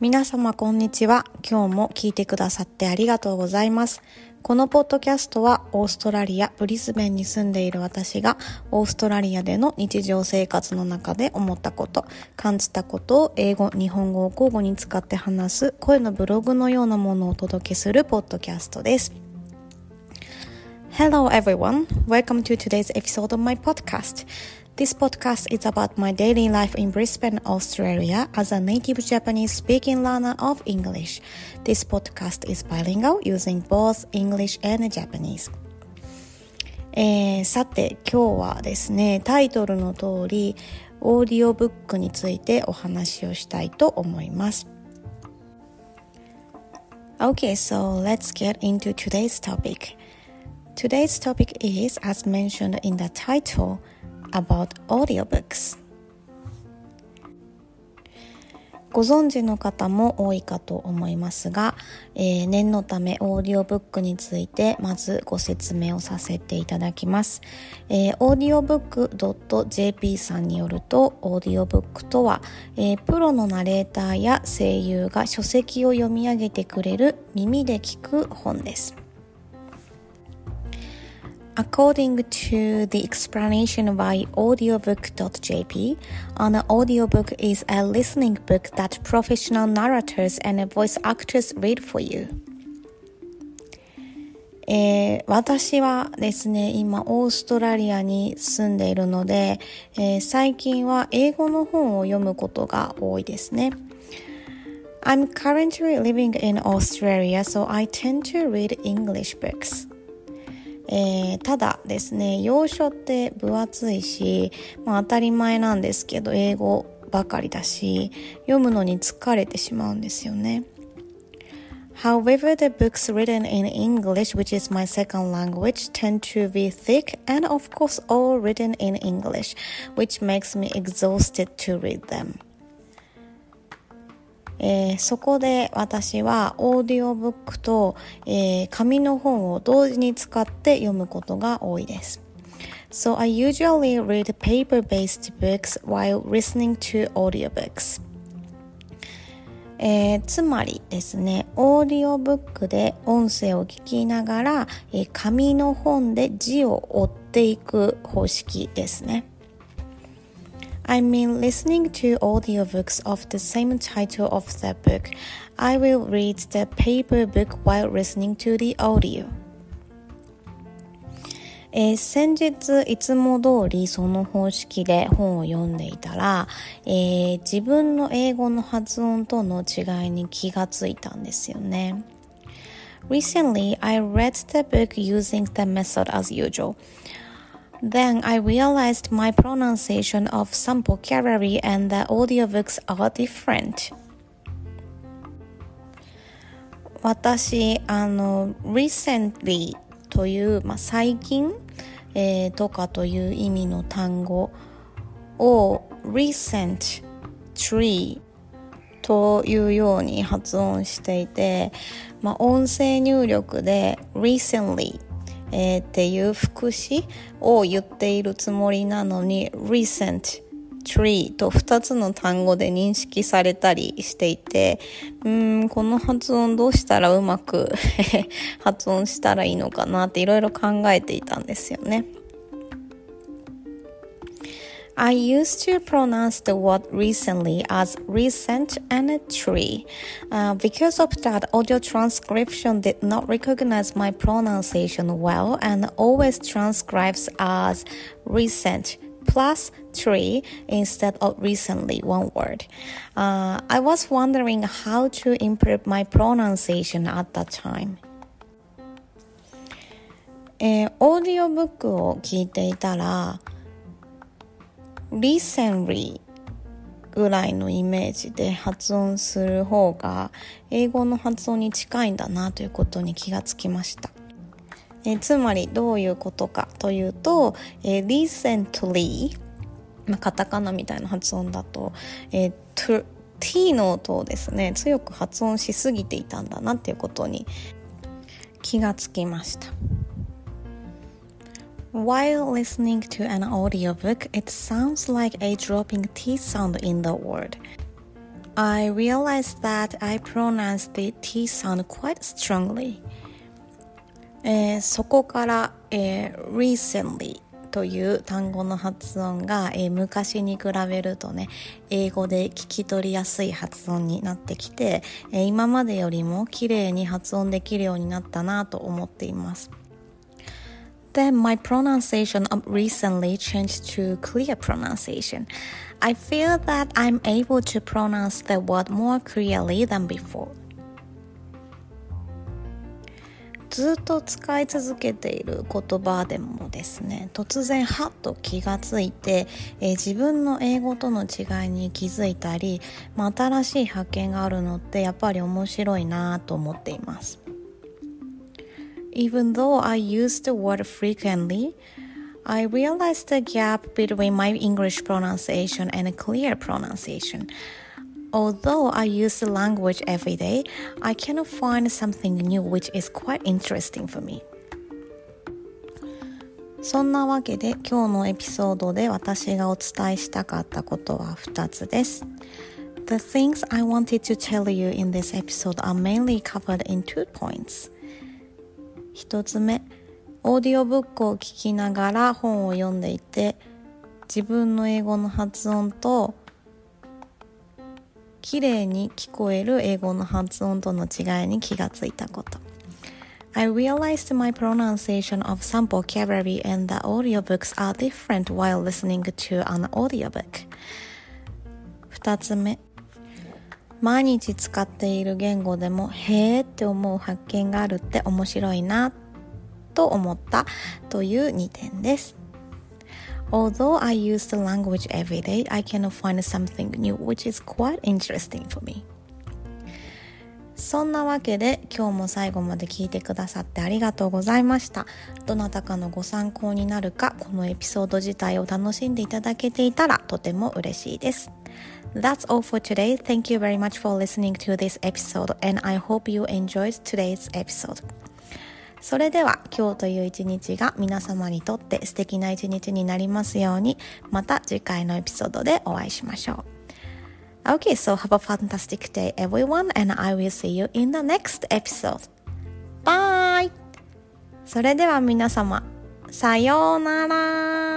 皆様こんにちは。今日も聞いてくださってありがとうございます。このポッドキャストはオーストラリア・ブリスベンに住んでいる私がオーストラリアでの日常生活の中で思ったこと、感じたことを英語、日本語を交互に使って話す声のブログのようなものをお届けするポッドキャストです。Hello everyone, welcome to today's episode of my podcast. This podcast is about my daily life in Brisbane, Australia as a native Japanese speaking learner of English. This podcast is bilingual using both English and Japanese. えー、さて今日はですねタイトルの通りオーディオブックについてお話をしたいと思います Okay, so let's get into today's topic. Today's topic is, as mentioned in the title, about audiobooks ご存知の方も多いかと思いますが、えー、念のためオーディオブックについてまずご説明をさせていただきます。えー、audiobook.jp さんによると、オーディオブックとは、えー、プロのナレーターや声優が書籍を読み上げてくれる耳で聞く本です。According to the explanation by audiobook.jp, an audiobook is a listening book that professional narrators and voice actors read for you. えー、私はですね、今オーストラリアに住んでいるので、えー、最近は英語の本を読むことが多いですね。I'm currently living in Australia, so I tend to read English books. えー、ただですね、洋書って分厚いし、まあ、当たり前なんですけど、英語ばかりだし、読むのに疲れてしまうんですよね。However, the books written in English, which is my second language, tend to be thick and of course all written in English, which makes me exhausted to read them. えー、そこで私はオーディオブックと、えー、紙の本を同時に使って読むことが多いです。So I usually read paper-based books while listening to audiobooks. えー、つまりですね、オーディオブックで音声を聞きながら、えー、紙の本で字を追っていく方式ですね。I mean listening to audiobooks of the same title of the book. I will read the paper book while listening to the audio. えー、先日いつも通りその方式で本を読んでいたら、えー、自分の英語の発音との違いに気がついたんですよね。Recently, I read the book using the method as usual. Then I realized my pronunciation of some vocabulary and the audiobooks are different. 私、あの、recently という、まあ、最近、えー、とかという意味の単語を recent tree というように発音していて、まあ、音声入力で recently えー、っていう副詞を言っているつもりなのに recent tree と2つの単語で認識されたりしていてうんこの発音どうしたらうまく 発音したらいいのかなっていろいろ考えていたんですよね。I used to pronounce the word recently as recent and a tree. Uh, because of that, audio transcription did not recognize my pronunciation well and always transcribes as recent plus tree instead of recently one word. Uh, I was wondering how to improve my pronunciation at that time. えー、オーディオブックを聞いていたら、 recently ぐらいのイメージで発音する方が英語の発音に近いんだなということに気がつきました。えつまりどういうことかというと、え recently ま、カタカナみたいな発音だと、えー、t の音をですね強く発音しすぎていたんだなっていうことに気がつきました。While listening to an audiobook, it sounds like a dropping T sound in the word. I realized that I pronounced the T sound quite strongly. え、そこから、え、recently という単語の発音が、え、昔に比べるとね英語で聞き取りやすい発音になってきて、え、今までよりも綺麗に発音できるようになったなと思っています Then my pronunciation of recently changed to clear pronunciation. I feel that I'm able to pronounce the word more clearly than before. ずっと使い続けている言葉でもですね突然はっと気がついて、えー、自分の英語との違いに気づいたり、まあ、新しい発見があるのってやっぱり面白いなと思っています Even though I use the word frequently I realized the gap between my English pronunciation and clear pronunciation Although I use the language every day, I cannot find something new which is quite interesting for me. そんなわけで今日のエピソードで私がお伝えしたかったことは2つです。The things I wanted to tell you in this episode are mainly covered in two points. 1つ目、オーディオブックを聞きながら本を読んでいて自分の英語の発音と綺麗に聞こえる英語の発音との違いに気がついたこと。I realized my pronunciation of some vocabulary and the audiobooks are different while listening to an audiobook. 二つ目。毎日使っている言語でもへーって思う発見があるって面白いなと思ったという2点です。Although I use the language every day, I can find something new, which is quite interesting for me. そんなわけで今日も最後まで聞いてくださってありがとうございました。どなたかのご参考になるか、このエピソード自体を楽しんでいただけていたらとても嬉しいです。That's all for today. Thank you very much for listening to this episode and I hope you enjoyed today's episode. それでは今日という一日が皆様にとって素敵な一日になりますようにまた次回のエピソードでお会いしましょう。Okay, so have a fantastic day everyone and I will see you in the next episode. Bye! それでは皆様、さようなら